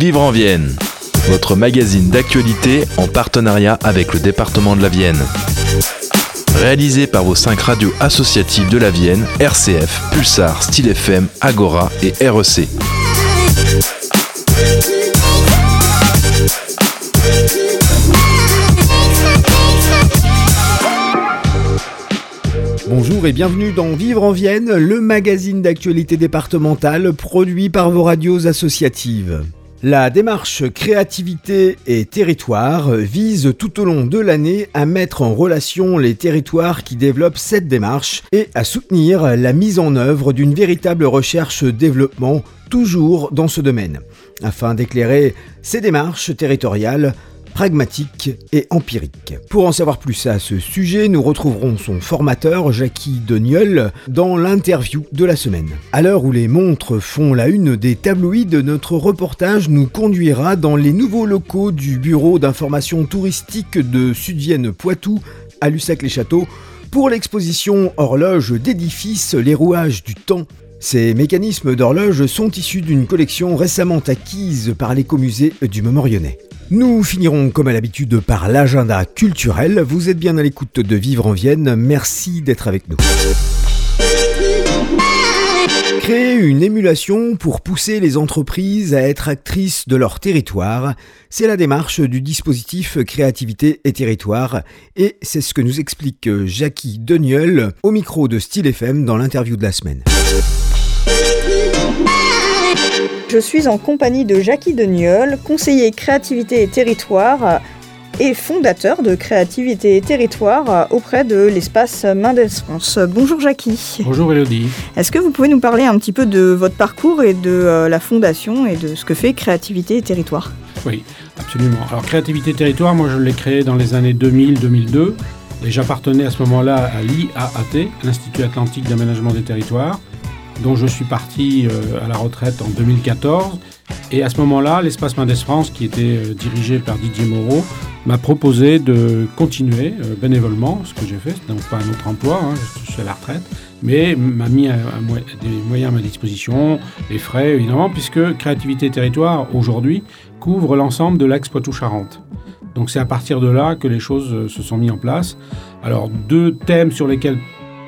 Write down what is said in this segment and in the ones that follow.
Vivre en Vienne, votre magazine d'actualité en partenariat avec le département de la Vienne. Réalisé par vos cinq radios associatives de la Vienne, RCF, Pulsar, Style FM, Agora et REC. Bonjour et bienvenue dans Vivre en Vienne, le magazine d'actualité départementale produit par vos radios associatives. La démarche créativité et territoire vise tout au long de l'année à mettre en relation les territoires qui développent cette démarche et à soutenir la mise en œuvre d'une véritable recherche-développement toujours dans ce domaine, afin d'éclairer ces démarches territoriales pragmatique et empirique. Pour en savoir plus à ce sujet, nous retrouverons son formateur, Jackie Deniol, dans l'interview de la semaine. À l'heure où les montres font la une des tabloïds, notre reportage nous conduira dans les nouveaux locaux du Bureau d'information touristique de Sud-Vienne Poitou à Lussac-les-Châteaux pour l'exposition Horloge d'édifices, les rouages du temps ces mécanismes d'horloge sont issus d'une collection récemment acquise par l'écomusée du Memorionnais. Nous finirons comme à l'habitude par l'agenda culturel. Vous êtes bien à l'écoute de Vivre en Vienne. Merci d'être avec nous. Créer une émulation pour pousser les entreprises à être actrices de leur territoire, c'est la démarche du dispositif Créativité et Territoire, et c'est ce que nous explique Jackie Deniol au micro de Style FM dans l'interview de la semaine. Je suis en compagnie de Jackie Deniol, conseiller créativité et territoire et fondateur de Créativité et Territoire auprès de l'espace Main France. Bonjour Jackie. Bonjour Elodie. Est-ce que vous pouvez nous parler un petit peu de votre parcours et de euh, la fondation et de ce que fait Créativité et Territoire? Oui, absolument. Alors Créativité et Territoire, moi je l'ai créé dans les années 2000-2002 et j'appartenais à ce moment-là à l'IAAT, l'Institut Atlantique d'Aménagement des Territoires dont je suis parti euh, à la retraite en 2014. Et à ce moment-là, l'espace Mendes France, qui était euh, dirigé par Didier Moreau, m'a proposé de continuer euh, bénévolement ce que j'ai fait. N'est pas un autre emploi, hein, je suis à la retraite, mais m'a mis des moyens à ma disposition, les frais évidemment, puisque Créativité Territoire, aujourd'hui, couvre l'ensemble de l'ex Poitou-Charentes. Donc c'est à partir de là que les choses se sont mises en place. Alors deux thèmes sur lesquels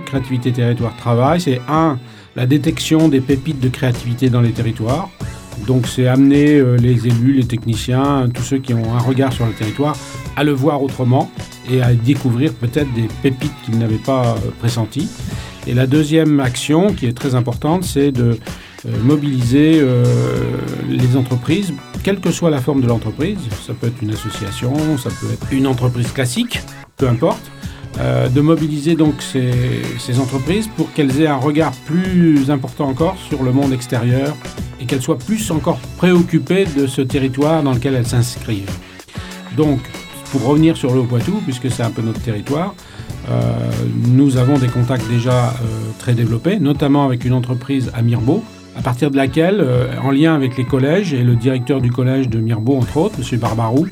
Créativité Territoire travaille, c'est un, la détection des pépites de créativité dans les territoires. Donc c'est amener euh, les élus, les techniciens, tous ceux qui ont un regard sur le territoire à le voir autrement et à découvrir peut-être des pépites qu'ils n'avaient pas euh, pressenties. Et la deuxième action qui est très importante, c'est de euh, mobiliser les entreprises, quelle que soit la forme de l'entreprise. Ça peut être une association, ça peut être une entreprise classique, peu importe euh, de mobiliser donc ces, entreprises pour qu'elles aient un regard plus important encore sur le monde extérieur et qu'elles soient plus encore préoccupées de ce territoire dans lequel elles s'inscrivent. Donc, pour revenir sur le Haut-Poitou, puisque c'est un peu notre territoire, euh, nous avons des contacts déjà euh, très développés, notamment avec une entreprise à Mirbeau, à partir de laquelle, en lien avec les collèges et le directeur du collège de Mirbeau, entre autres, M. Barbarou,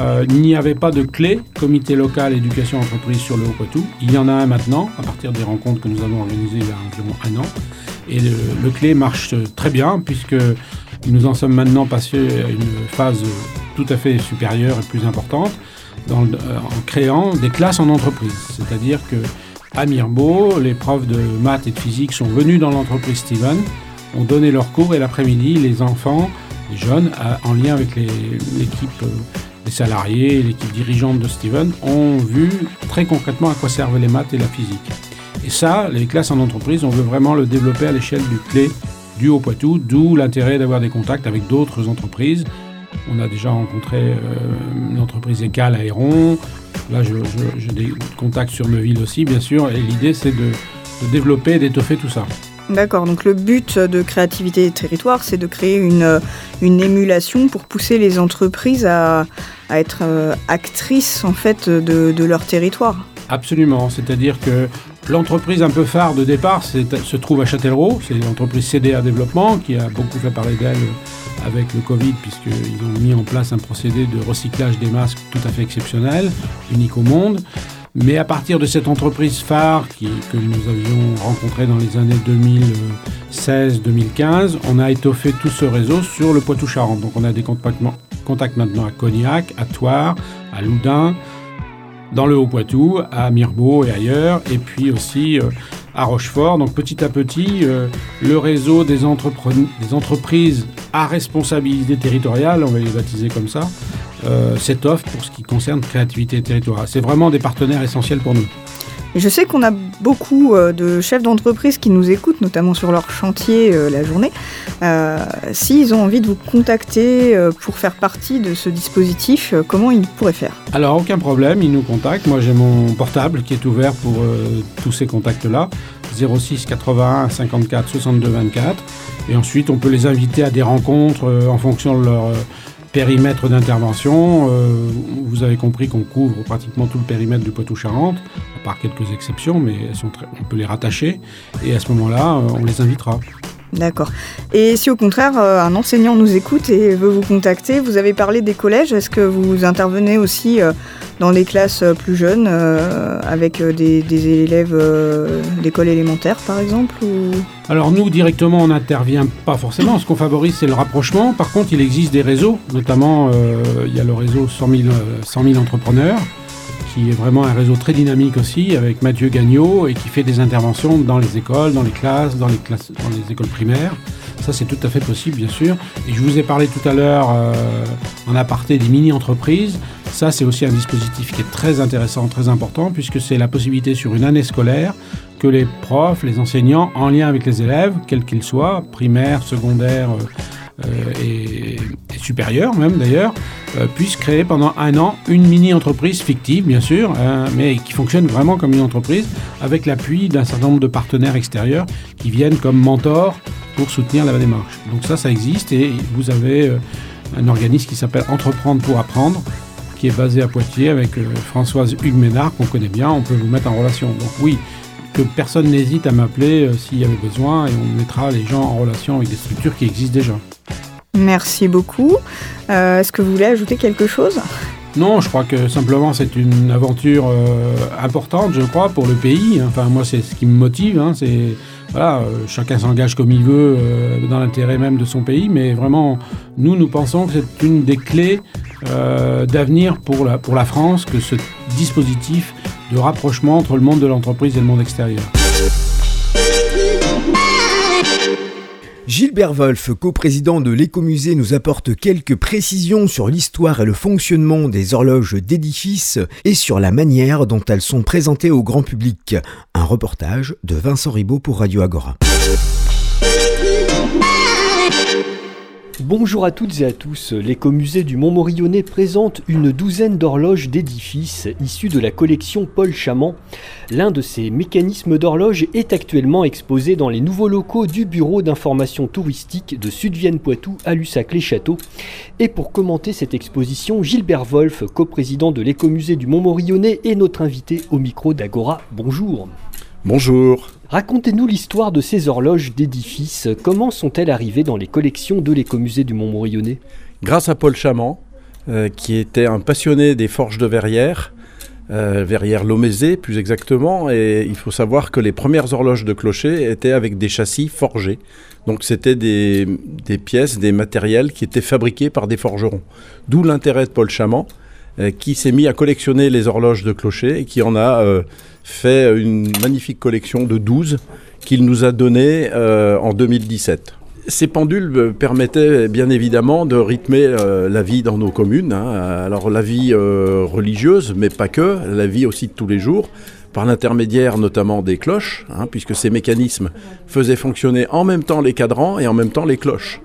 euh, il n'y avait pas de clé comité local éducation entreprise sur le Haut-Poitou. Il y en a un maintenant, à partir des rencontres que nous avons organisées il y a environ un an. Et le, clé marche très bien, puisque nous en sommes maintenant passés à une phase tout à fait supérieure et plus importante, euh, en créant des classes en entreprise. C'est-à-dire que à Mirbeau, les profs de maths et de physique sont venus dans l'entreprise Steven, ont donné leurs cours et l'après-midi, les enfants, les jeunes, en lien avec l'équipe euh, les salariés, l'équipe dirigeante de Steven ont vu très concrètement à quoi servent les maths et la physique. Et ça, les classes en entreprise, on veut vraiment le développer à l'échelle du clé du Haut-Poitou, d'où l'intérêt d'avoir des contacts avec d'autres entreprises. On a déjà rencontré euh, l'entreprise ECAL à Héron. Là, j'ai des contacts sur Neuville aussi, bien sûr. Et l'idée, c'est de, de développer et d'étoffer tout ça. D'accord, donc le but de Créativité et Territoire, c'est de créer une, une émulation pour pousser les entreprises à, être euh, actrices en fait de, leur territoire. Absolument, c'est-à-dire que l'entreprise un peu phare de départ se trouve à Châtellerault, c'est l'entreprise CDA Développement qui a beaucoup fait parler d'elle avec le Covid puisqu'ils ont mis en place un procédé de recyclage des masques tout à fait exceptionnel, unique au monde. Mais à partir de cette entreprise phare qui, que nous avions rencontrée dans les années 2016-2015, on a étoffé tout ce réseau sur le Poitou-Charentes. Donc on a des contacts, maintenant à Cognac, à Thouars, à Loudun, dans le Haut-Poitou, à Mirbeau et ailleurs, et puis aussi euh, à Rochefort. Donc petit à petit, euh, le réseau des, entreprises à responsabilité territoriale, on va les baptiser comme ça, euh, s'étoffe pour ce qui concerne créativité territoriale. C'est vraiment des partenaires essentiels pour nous. Et je sais qu'on a beaucoup euh, de chefs d'entreprise qui nous écoutent, notamment sur leur chantier euh, la journée. Euh, S'ils ont envie de vous contacter euh, pour faire partie de ce dispositif, comment ils pourraient faire? Alors, aucun problème, ils nous contactent. Moi, j'ai mon portable qui est ouvert pour tous ces contacts-là. 06 81 54 62 24. Et ensuite, on peut les inviter à des rencontres en fonction de leur périmètre d'intervention. vous avez compris qu'on couvre pratiquement tout le périmètre du Poitou-Charentes par quelques exceptions, mais on peut les rattacher. Et à ce moment-là, euh, on les invitera. D'accord. Et si au contraire euh, un enseignant nous écoute et veut vous contacter, vous avez parlé des collèges, est-ce que vous intervenez aussi euh, dans les classes plus jeunes avec des, élèves d'école élémentaire par exemple Alors nous directement on n'intervient pas forcément, ce qu'on favorise c'est le rapprochement. Par contre il existe des réseaux, notamment il y a le réseau 100 100 000 entrepreneurs qui est vraiment un réseau très dynamique aussi, avec Mathieu Gagnot, et qui fait des interventions dans les écoles, dans les classes, dans les, classes, dans les écoles primaires. Ça, c'est tout à fait possible, bien sûr. Et je vous ai parlé tout à l'heure euh, en aparté des mini-entreprises. Ça, c'est aussi un dispositif qui est très intéressant, très important, puisque c'est la possibilité sur une année scolaire que les profs, les enseignants, en lien avec les élèves, quels qu'ils soient, primaires, secondaires, euh, et, supérieure même d'ailleurs, euh, puisse créer pendant un an une mini-entreprise fictive bien sûr, hein, mais qui fonctionne vraiment comme une entreprise avec l'appui d'un certain nombre de partenaires extérieurs qui viennent comme mentors pour soutenir la démarche. Donc ça, ça existe et vous avez euh, un organisme qui s'appelle Entreprendre pour apprendre qui est basé à Poitiers avec Françoise Hugues Ménard qu'on connaît bien, on peut vous mettre en relation. Donc oui, que personne n'hésite à m'appeler s'il y avait besoin et on mettra les gens en relation avec des structures qui existent déjà. Merci beaucoup. Euh, est-ce que vous voulez ajouter quelque chose? Non, je crois que simplement c'est une aventure euh, importante, je crois, pour le pays. Enfin, moi, c'est ce qui me motive. Hein, c'est voilà, euh, chacun s'engage comme il veut dans l'intérêt même de son pays, mais vraiment, nous, nous pensons que c'est une des clés d'avenir pour la, pour la France, que ce dispositif de rapprochement entre le monde de l'entreprise et le monde extérieur. Gilbert Wolf, coprésident de l'écomusée, nous apporte quelques précisions sur l'histoire et le fonctionnement des horloges d'édifices et sur la manière dont elles sont présentées au grand public. Un reportage de Vincent Ribaud pour Radio Agora. Bonjour à toutes et à tous. L'écomusée du Mont-Morillonnais présente une douzaine d'horloges d'édifices issues de la collection Paul Chamand. L'un de ces mécanismes d'horloge est actuellement exposé dans les nouveaux locaux du Bureau d'information touristique de Sud-Vienne-Poitou à Lussac-les-Châteaux. Et pour commenter cette exposition, Gilbert Wolf, coprésident de l'écomusée du Mont-Morillonnais, est notre invité au micro d'Agora. Bonjour. Bonjour. Racontez-nous l'histoire de ces horloges d'édifices. Comment sont-elles arrivées dans les collections de l'écomusée du Mont-Morillonnais? Grâce à Paul Chamand, euh, qui était un passionné des forges de verrières, euh, verrières Lomézé plus exactement, et il faut savoir que les premières horloges de clocher étaient avec des châssis forgés. Donc c'était des, pièces, des matériels qui étaient fabriqués par des forgerons. D'où l'intérêt de Paul Chamand, qui s'est mis à collectionner les horloges de clocher et qui en a fait une magnifique collection de 12 qu'il nous a donné euh, en 2017. Ces pendules euh, permettaient bien évidemment de rythmer euh, la vie dans nos communes. Hein. Alors la vie religieuse, mais pas que, la vie aussi de tous les jours, par l'intermédiaire notamment des cloches, hein, puisque ces mécanismes faisaient fonctionner en même temps les cadrans et en même temps les cloches.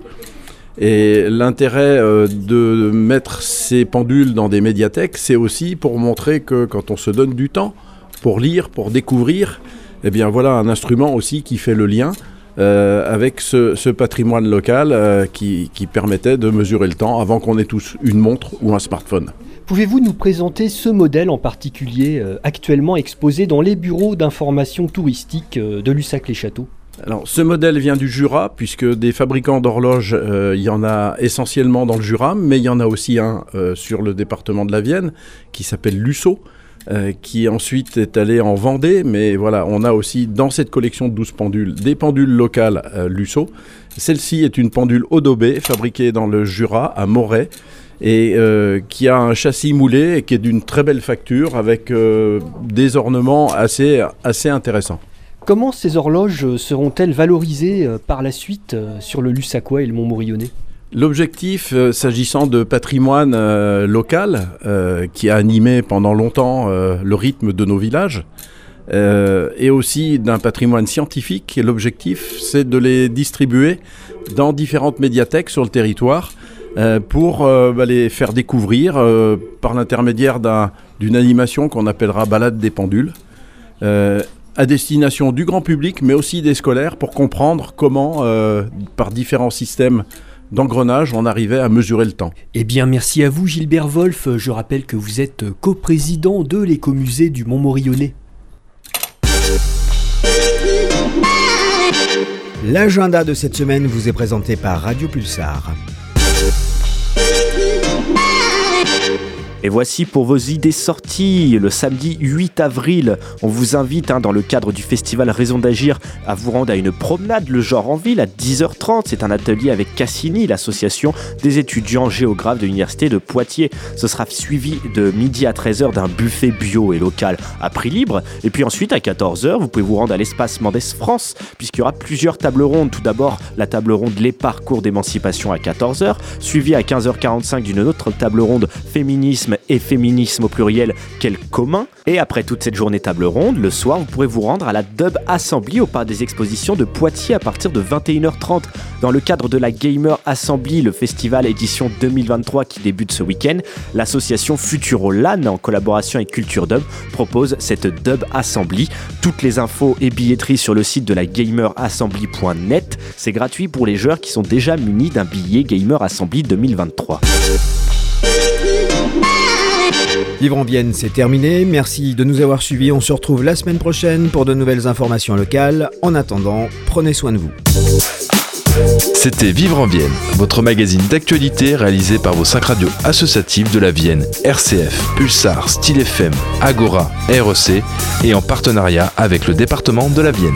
Et l'intérêt de mettre ces pendules dans des médiathèques, c'est aussi pour montrer que quand on se donne du temps, pour lire, pour découvrir, eh bien voilà un instrument aussi qui fait le lien euh, avec ce, patrimoine local euh, qui, permettait de mesurer le temps avant qu'on ait tous une montre ou un smartphone. Pouvez-vous nous présenter ce modèle en particulier euh, actuellement exposé dans les bureaux d'information touristique de Lussac-les-Châteaux? Alors, ce modèle vient du Jura, puisque des fabricants d'horloges, il y en a essentiellement dans le Jura, mais il y en a aussi un sur le département de la Vienne, qui s'appelle Lusso, euh, qui ensuite est allé en Vendée. Mais voilà, on a aussi dans cette collection de 12 pendules des pendules locales euh, Lusso. Celle-ci est une pendule Odobé fabriquée dans le Jura à Moret et euh, qui a un châssis moulé et qui est d'une très belle facture avec euh, des ornements assez intéressants. Comment ces horloges seront-elles valorisées euh, par la suite euh, sur le Lussacois et le Mont-Morillonnais L'objectif, euh, s'agissant de patrimoine euh, local, euh, qui a animé pendant longtemps euh, le rythme de nos villages, euh, et aussi d'un patrimoine scientifique, l'objectif, c'est de les distribuer dans différentes médiathèques sur le territoire euh, pour euh, bah, les faire découvrir euh, par l'intermédiaire d'un- d'une animation qu'on appellera Balade des pendules. À destination du grand public, mais aussi des scolaires, pour comprendre comment, euh, par différents systèmes d'engrenage, on arrivait à mesurer le temps. Eh bien, merci à vous, Gilbert Wolf. Je rappelle que vous êtes coprésident de l'écomusée du Mont-Morillonnais. L'agenda de cette semaine vous est présenté par Radio Pulsar. Et voici pour vos idées sorties. Le samedi 8 avril, on vous invite, hein, dans le cadre du festival Raison d'agir, à vous rendre à une promenade Le Genre en Ville à 10h30. C'est un atelier avec Cassini, l'association des étudiants géographes de l'Université de Poitiers. Ce sera suivi de midi à 13h d'un buffet bio et local à prix libre. Et puis ensuite, à 14h, vous pouvez vous rendre à l'espace Mendes France, puisqu'il y aura plusieurs tables rondes. Tout d'abord, la table ronde Les parcours d'émancipation à 14h, suivie à 15h45 d'une autre table ronde Et féminisme au pluriel, quel commun Et après toute cette journée table ronde, le soir, vous pourrez vous rendre à la Dub Assembly au parc des expositions de Poitiers à partir de 21h30. Dans le cadre de la Gamer Assembly, le festival édition 2023 qui débute ce week-end, l'association Futurolan, en collaboration avec Culture Dub, propose cette Dub Assembly. Toutes les infos et billetteries sur le site de la gamerassembly.net. C'est gratuit pour les joueurs qui sont déjà munis d'un billet Gamer Assembly 2023. Vivre en Vienne, c'est terminé. Merci de nous avoir suivis. On se retrouve la semaine prochaine pour de nouvelles informations locales. En attendant, prenez soin de vous. C'était Vivre en Vienne, votre magazine d'actualité réalisé par vos cinq radios associatives de la Vienne, RCF, Pulsar, Style FM, Agora, REC et en partenariat avec le département de la Vienne.